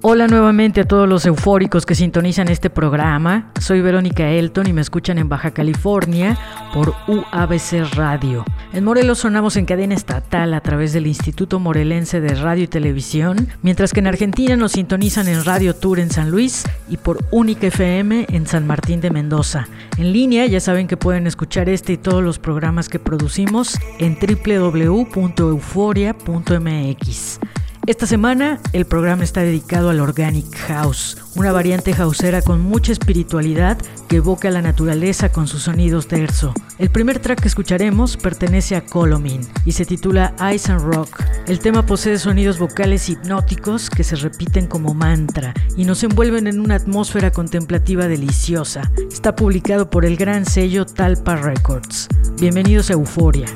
Hola nuevamente a todos los eufóricos que sintonizan este programa. Soy Verónica Elton y me escuchan en Baja California por UABC Radio. En Morelos sonamos en cadena estatal a través del Instituto Morelense de Radio y Televisión, mientras que en Argentina nos sintonizan en Radio Tour en San Luis y por Única FM en San Martín de Mendoza. En línea ya saben que pueden escuchar este y todos los programas que producimos en www.euforia.mx. Esta semana el programa está dedicado al Organic House, una variante houseera con mucha espiritualidad que evoca la naturaleza con sus sonidos terzo. El primer track que escucharemos pertenece a Colomin y se titula Ice and Rock. El tema posee sonidos vocales hipnóticos que se repiten como mantra y nos envuelven en una atmósfera contemplativa deliciosa. Está publicado por el gran sello Talpa Records. Bienvenidos a. Euforia.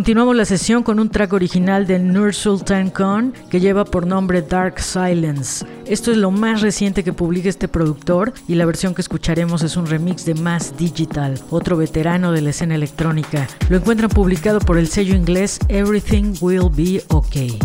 Continuamos la sesión con un track original de Nur Sultan Khan que lleva por nombre Dark Silence. Esto es lo más reciente que publica este productor y la versión que escucharemos es un remix de Mass Digital, otro veterano de la escena electrónica. Lo encuentran publicado por el sello inglés Everything Will Be Okay.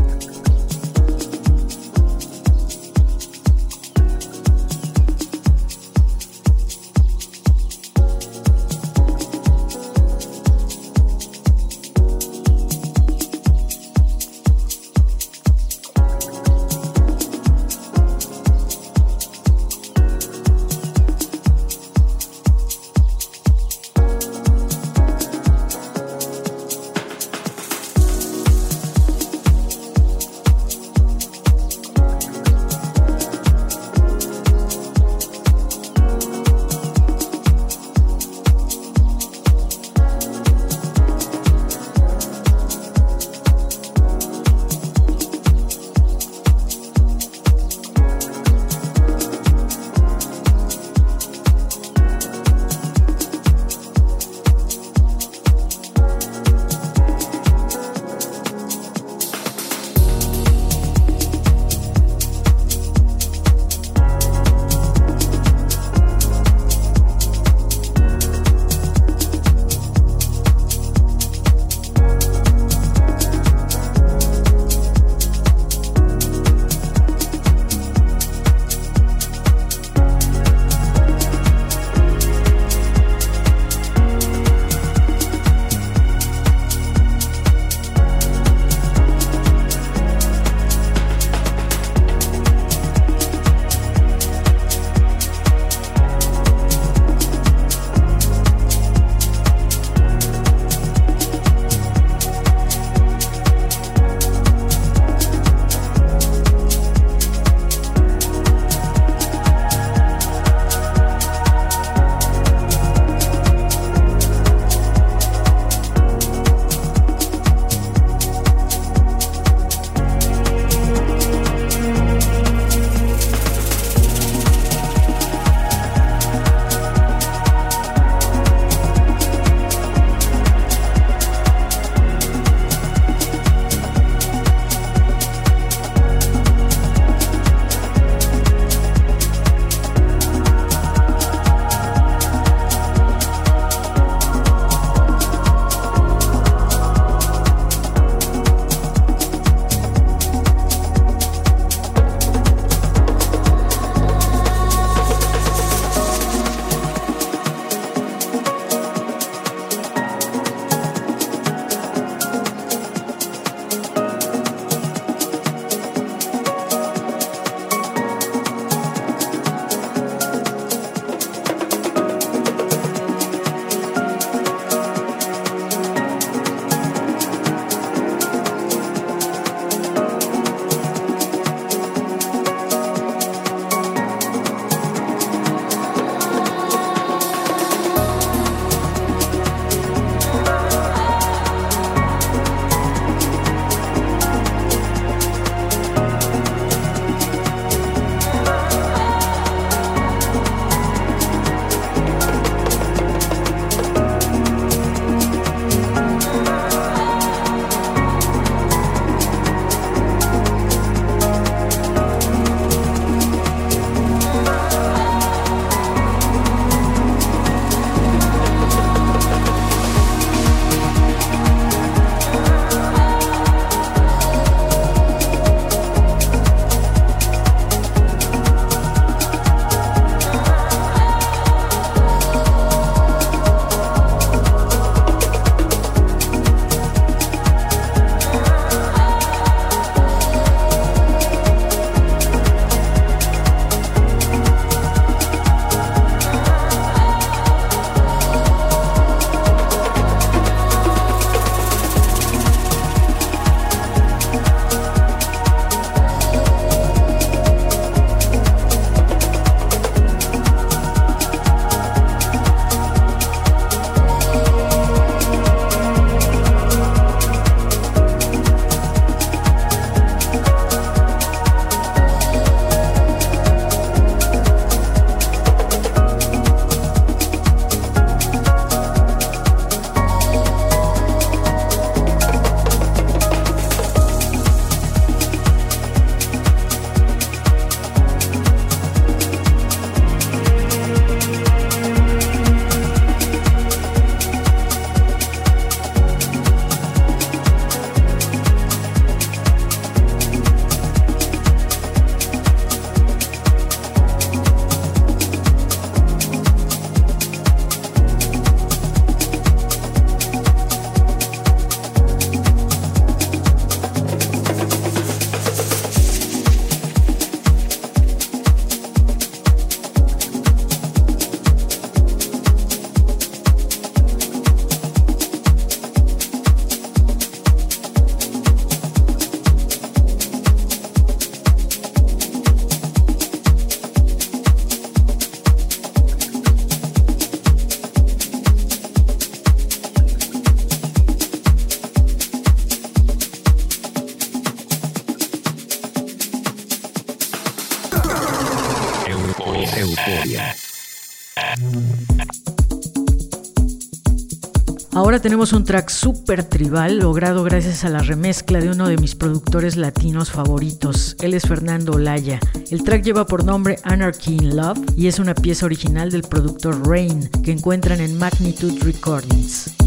Ahora tenemos un track súper tribal logrado gracias a la remezcla de uno de mis productores latinos favoritos. Él es Fernando Olaya. El track lleva por nombre Anarchy in Love y es una pieza original del productor Rain que encuentran en Magnitude Recordings.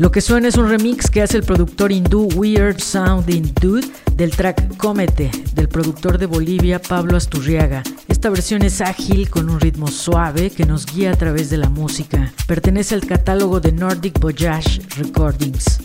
Lo que suena es un remix que hace el productor hindú Weird Sounding Dude del track Cómete del productor de Bolivia Pablo Asturriaga. Esta versión es ágil con un ritmo suave que nos guía a través de la música. Pertenece al catálogo de Nordic Voyage Recordings.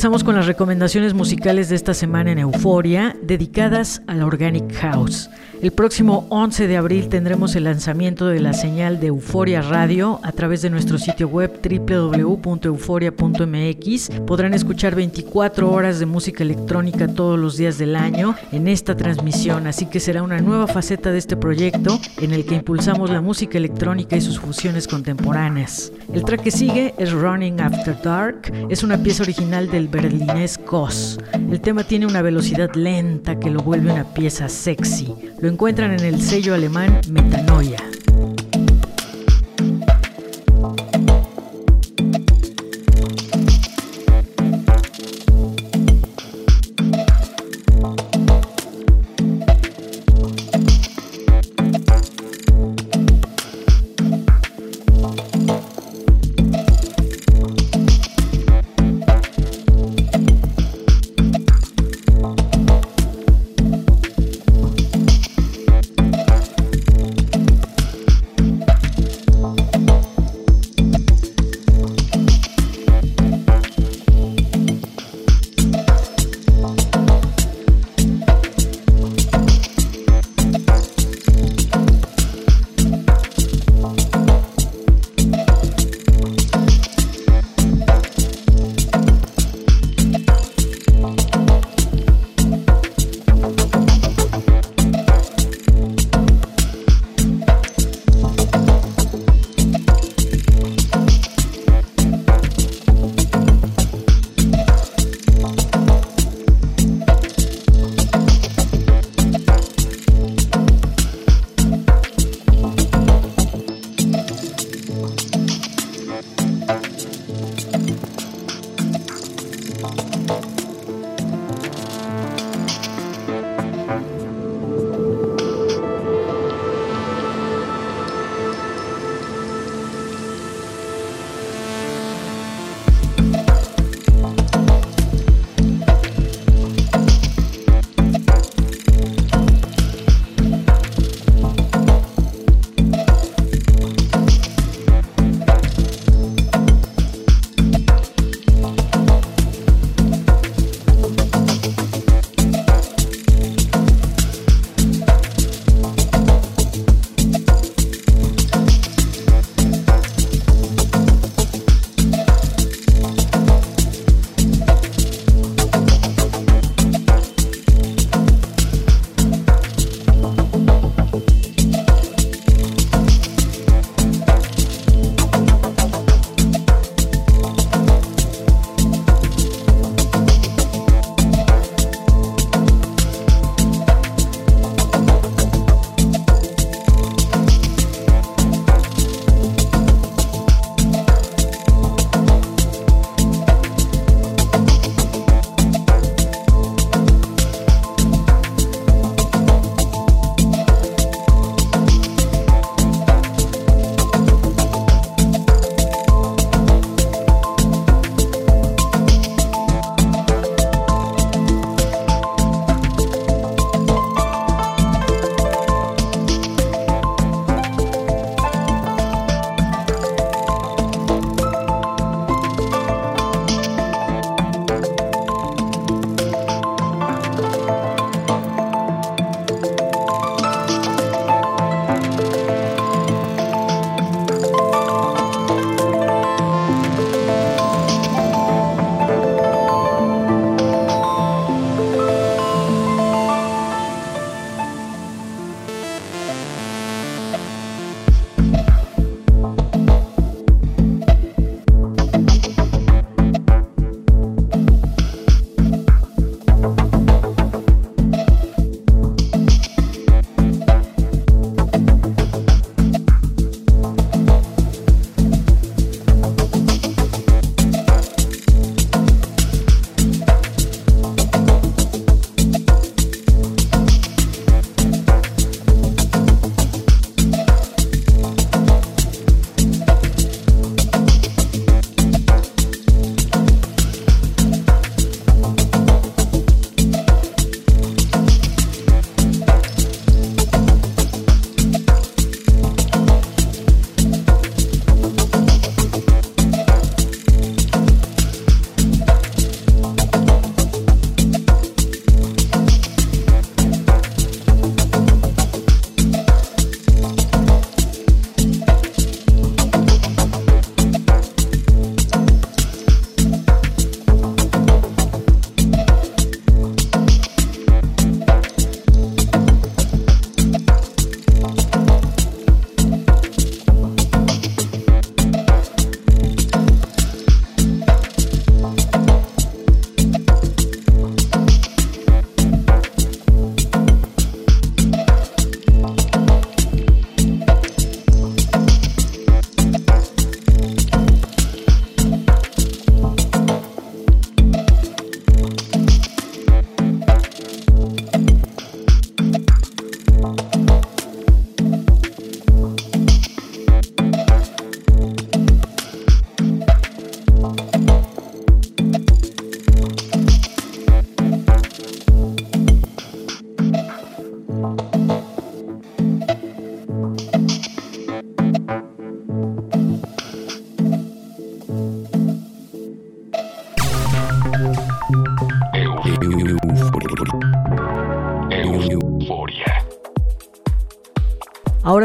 Regresamos con las recomendaciones musicales de esta semana en Euforia, dedicadas al Organic House. El próximo 11 de abril tendremos el lanzamiento de la señal de Euforia Radio a través de nuestro sitio web www.euforia.mx. Podrán escuchar 24 horas de música electrónica todos los días del año en esta transmisión, así que será una nueva faceta de este proyecto en el que impulsamos la música electrónica y sus fusiones contemporáneas. El track que sigue es Running After Dark, es una pieza original del berlinés Koss. El tema tiene una velocidad lenta que lo vuelve una pieza sexy. Lo encuentran en el sello alemán Metanoia.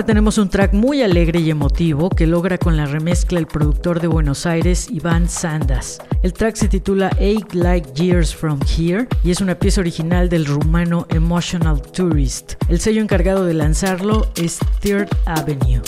Tenemos un track muy alegre y emotivo que logra con la remezcla el productor de Buenos Aires, Iván Sandas. El track se titula Eight Like Years From Here y es una pieza original del rumano Emotional Tourist. El sello encargado de lanzarlo es Third Avenue.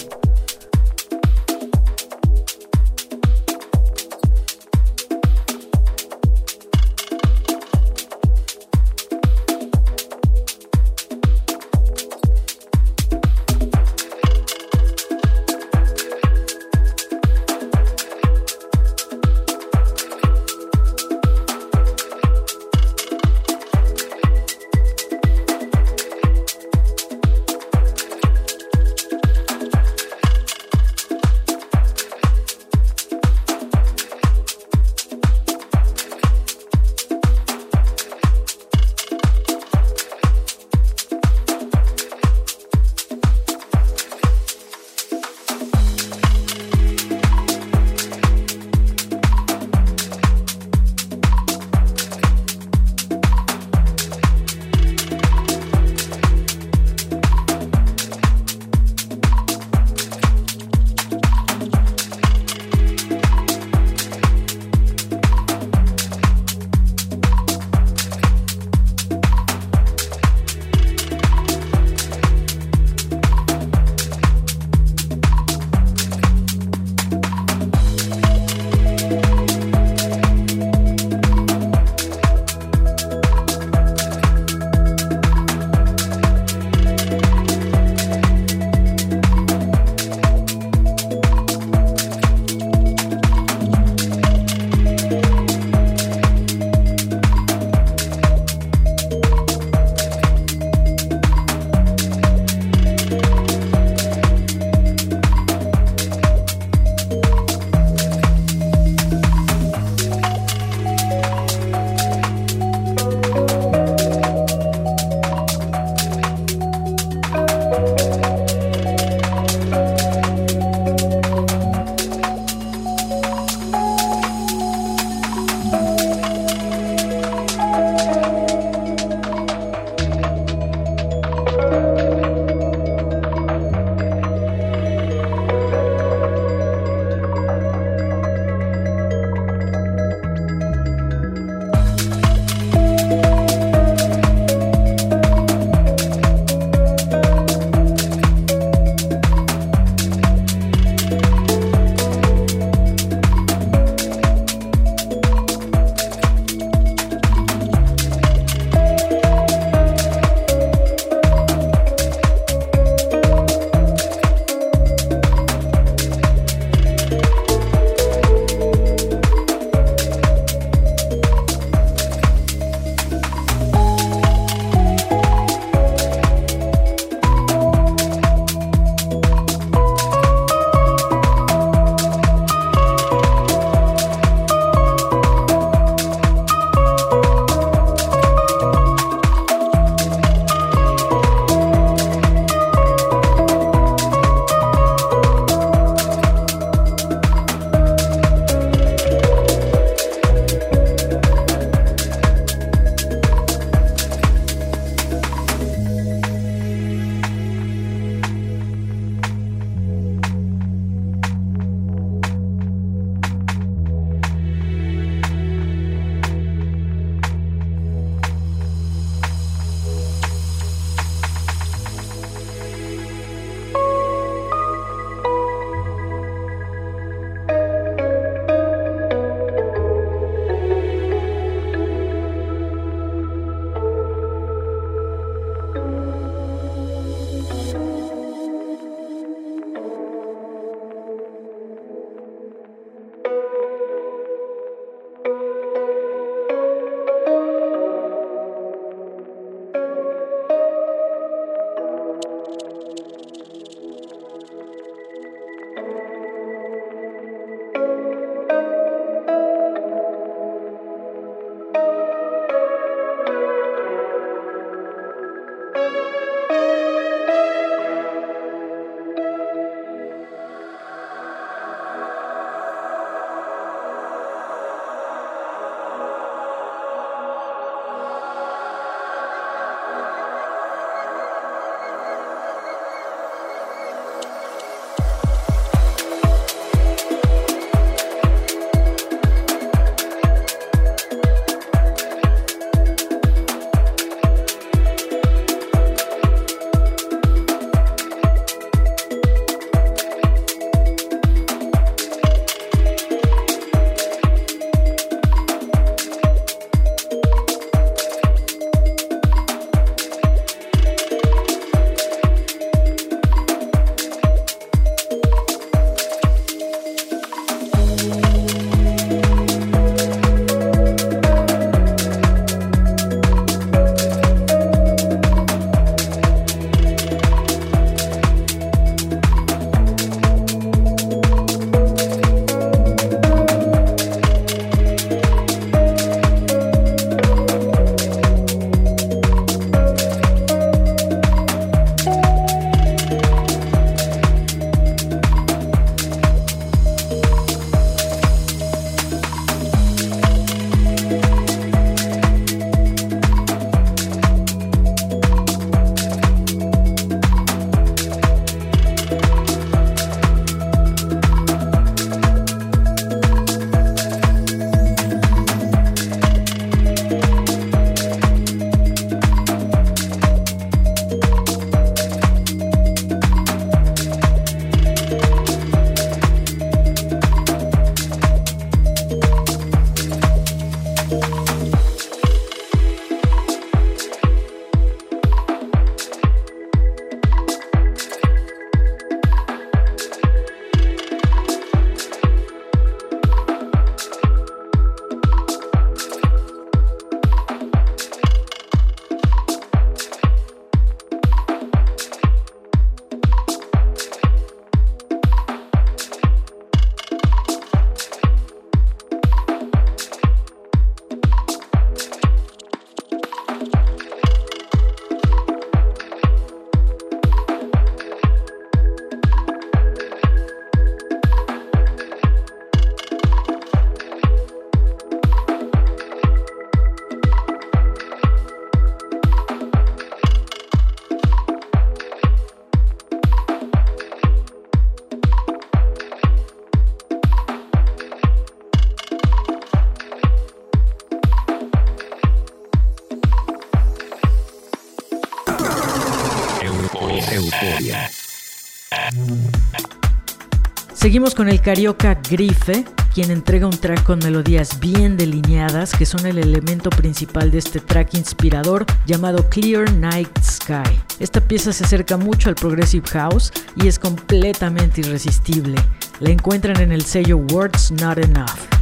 Seguimos con el carioca Grife, quien entrega un track con melodías bien delineadas que son el elemento principal de este track inspirador llamado Clear Night Sky. Esta pieza se acerca mucho al Progressive House y es completamente irresistible. La encuentran en el sello Words Not Enough.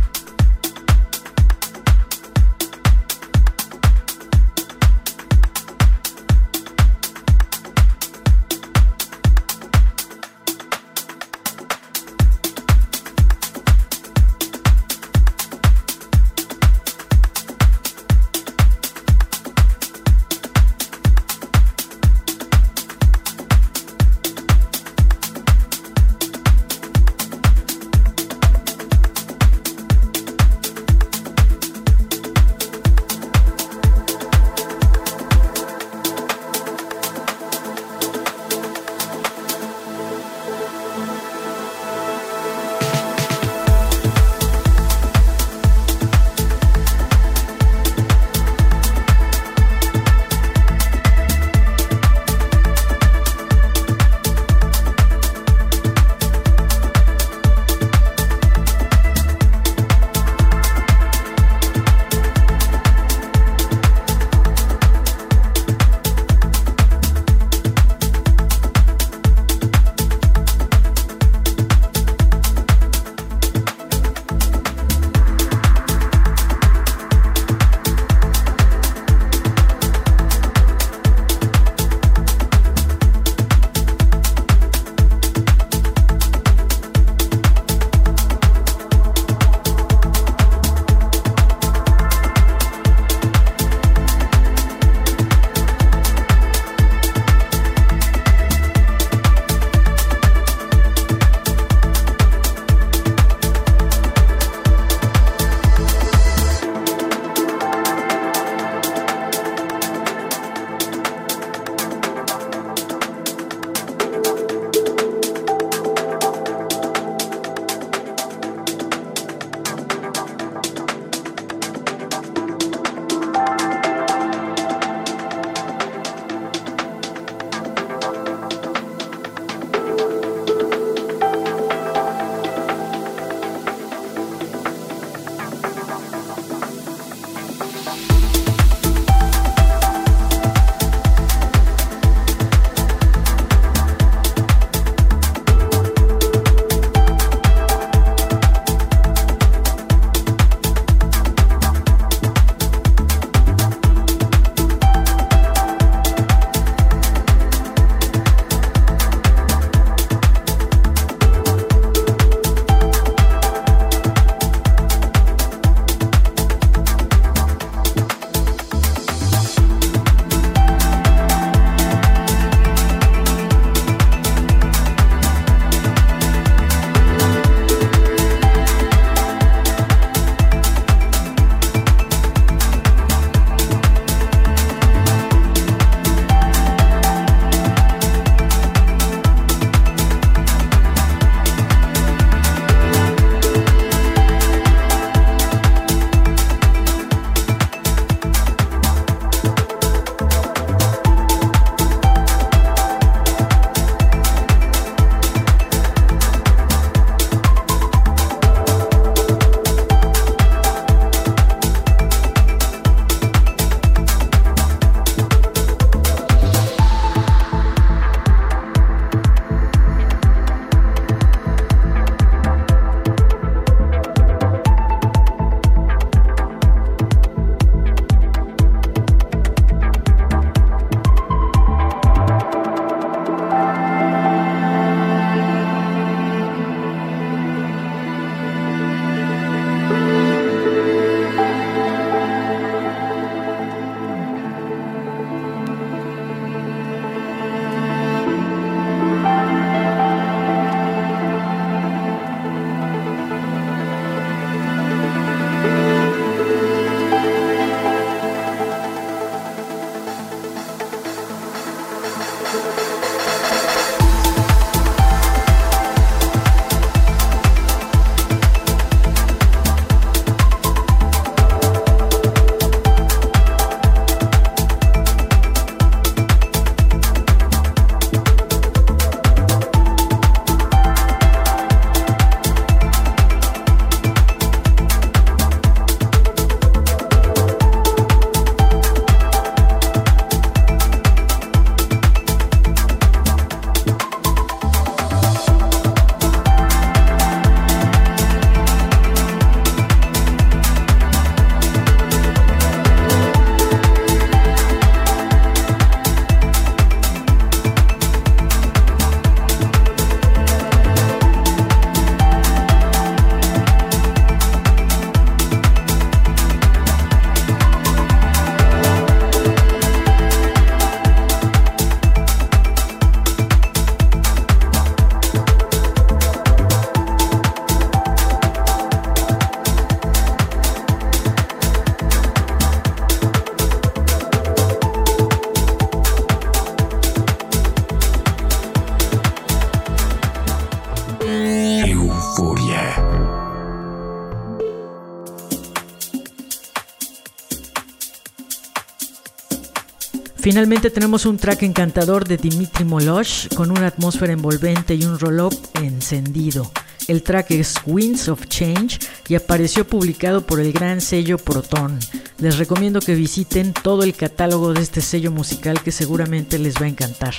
Finalmente tenemos un track encantador de Dimitri Molosh con una atmósfera envolvente y un roll-up encendido. El track es Winds of Change y apareció publicado por el gran sello Proton. Les recomiendo que visiten todo el catálogo de este sello musical que seguramente les va a encantar.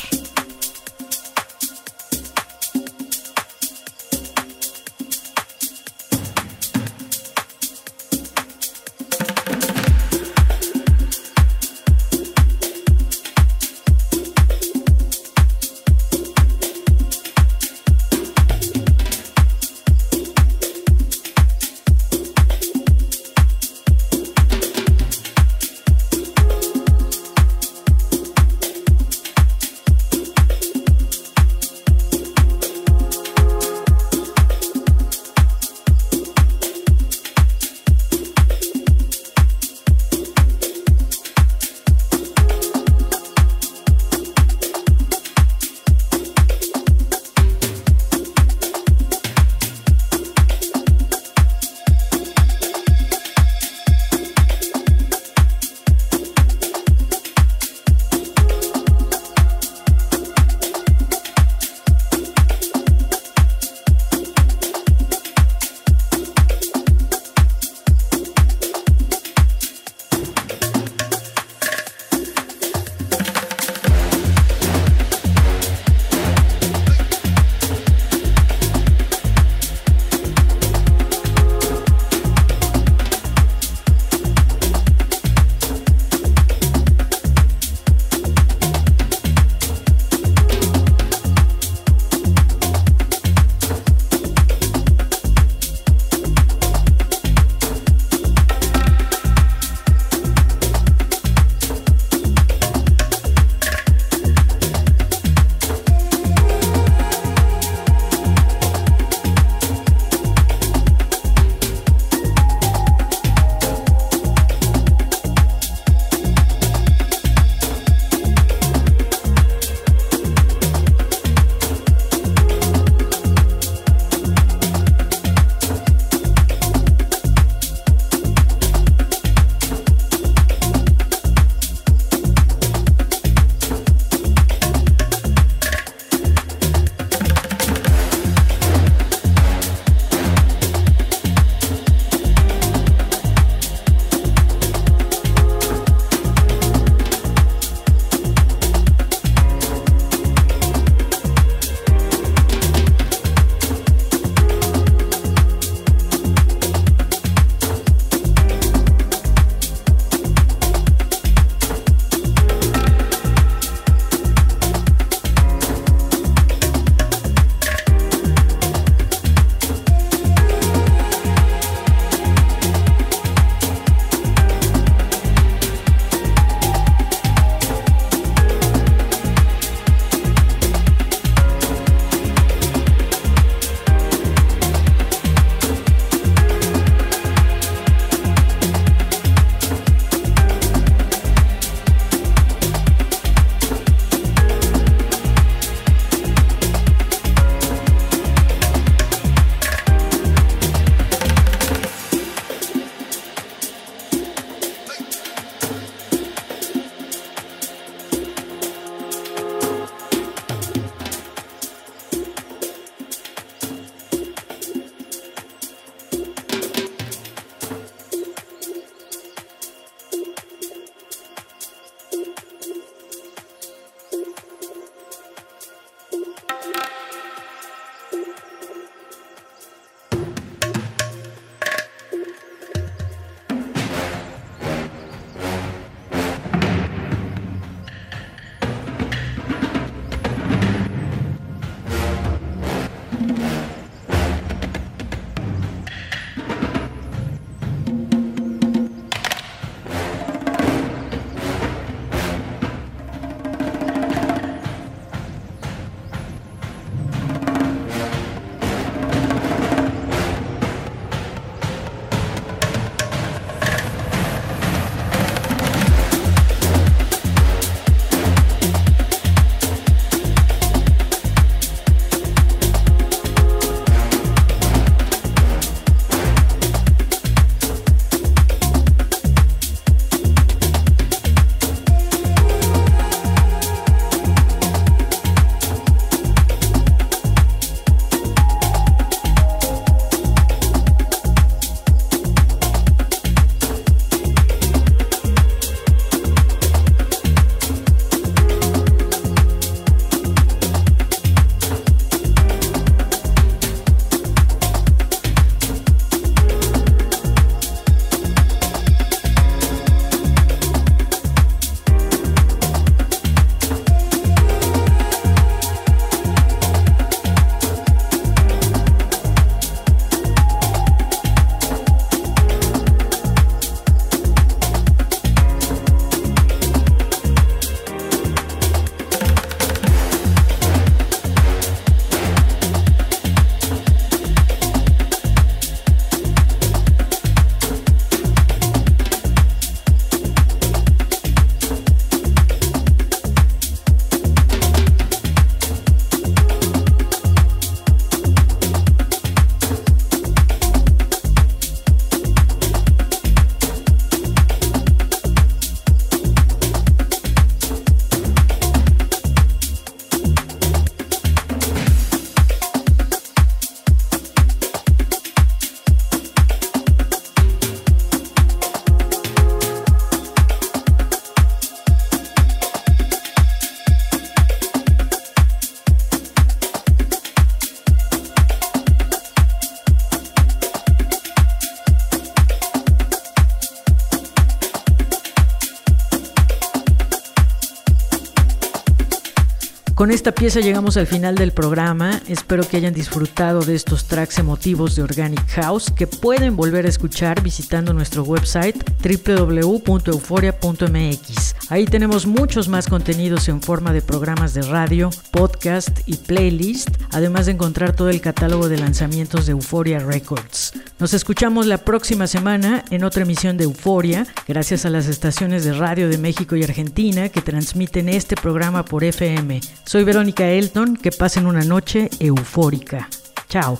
Con esta pieza llegamos al final del programa. Espero que hayan disfrutado de estos tracks emotivos de Organic House que pueden volver a escuchar visitando nuestro website www.euforia.mx. Ahí tenemos muchos más contenidos en forma de programas de radio, podcast y playlist, además de encontrar todo el catálogo de lanzamientos de Euphoria Records. Nos escuchamos la próxima semana en otra emisión de Euforia, gracias a las estaciones de radio de México y Argentina que transmiten este programa por FM. Soy Verónica Elton, que pasen una noche eufórica. Chao.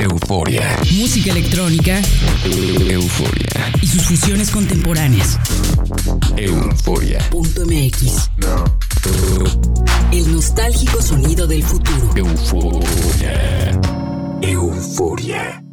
euforia. Música electrónica. Euforia. Y sus fusiones contemporáneas. Euforia. Punto MX. El nostálgico sonido del futuro. Euforia. Euforia.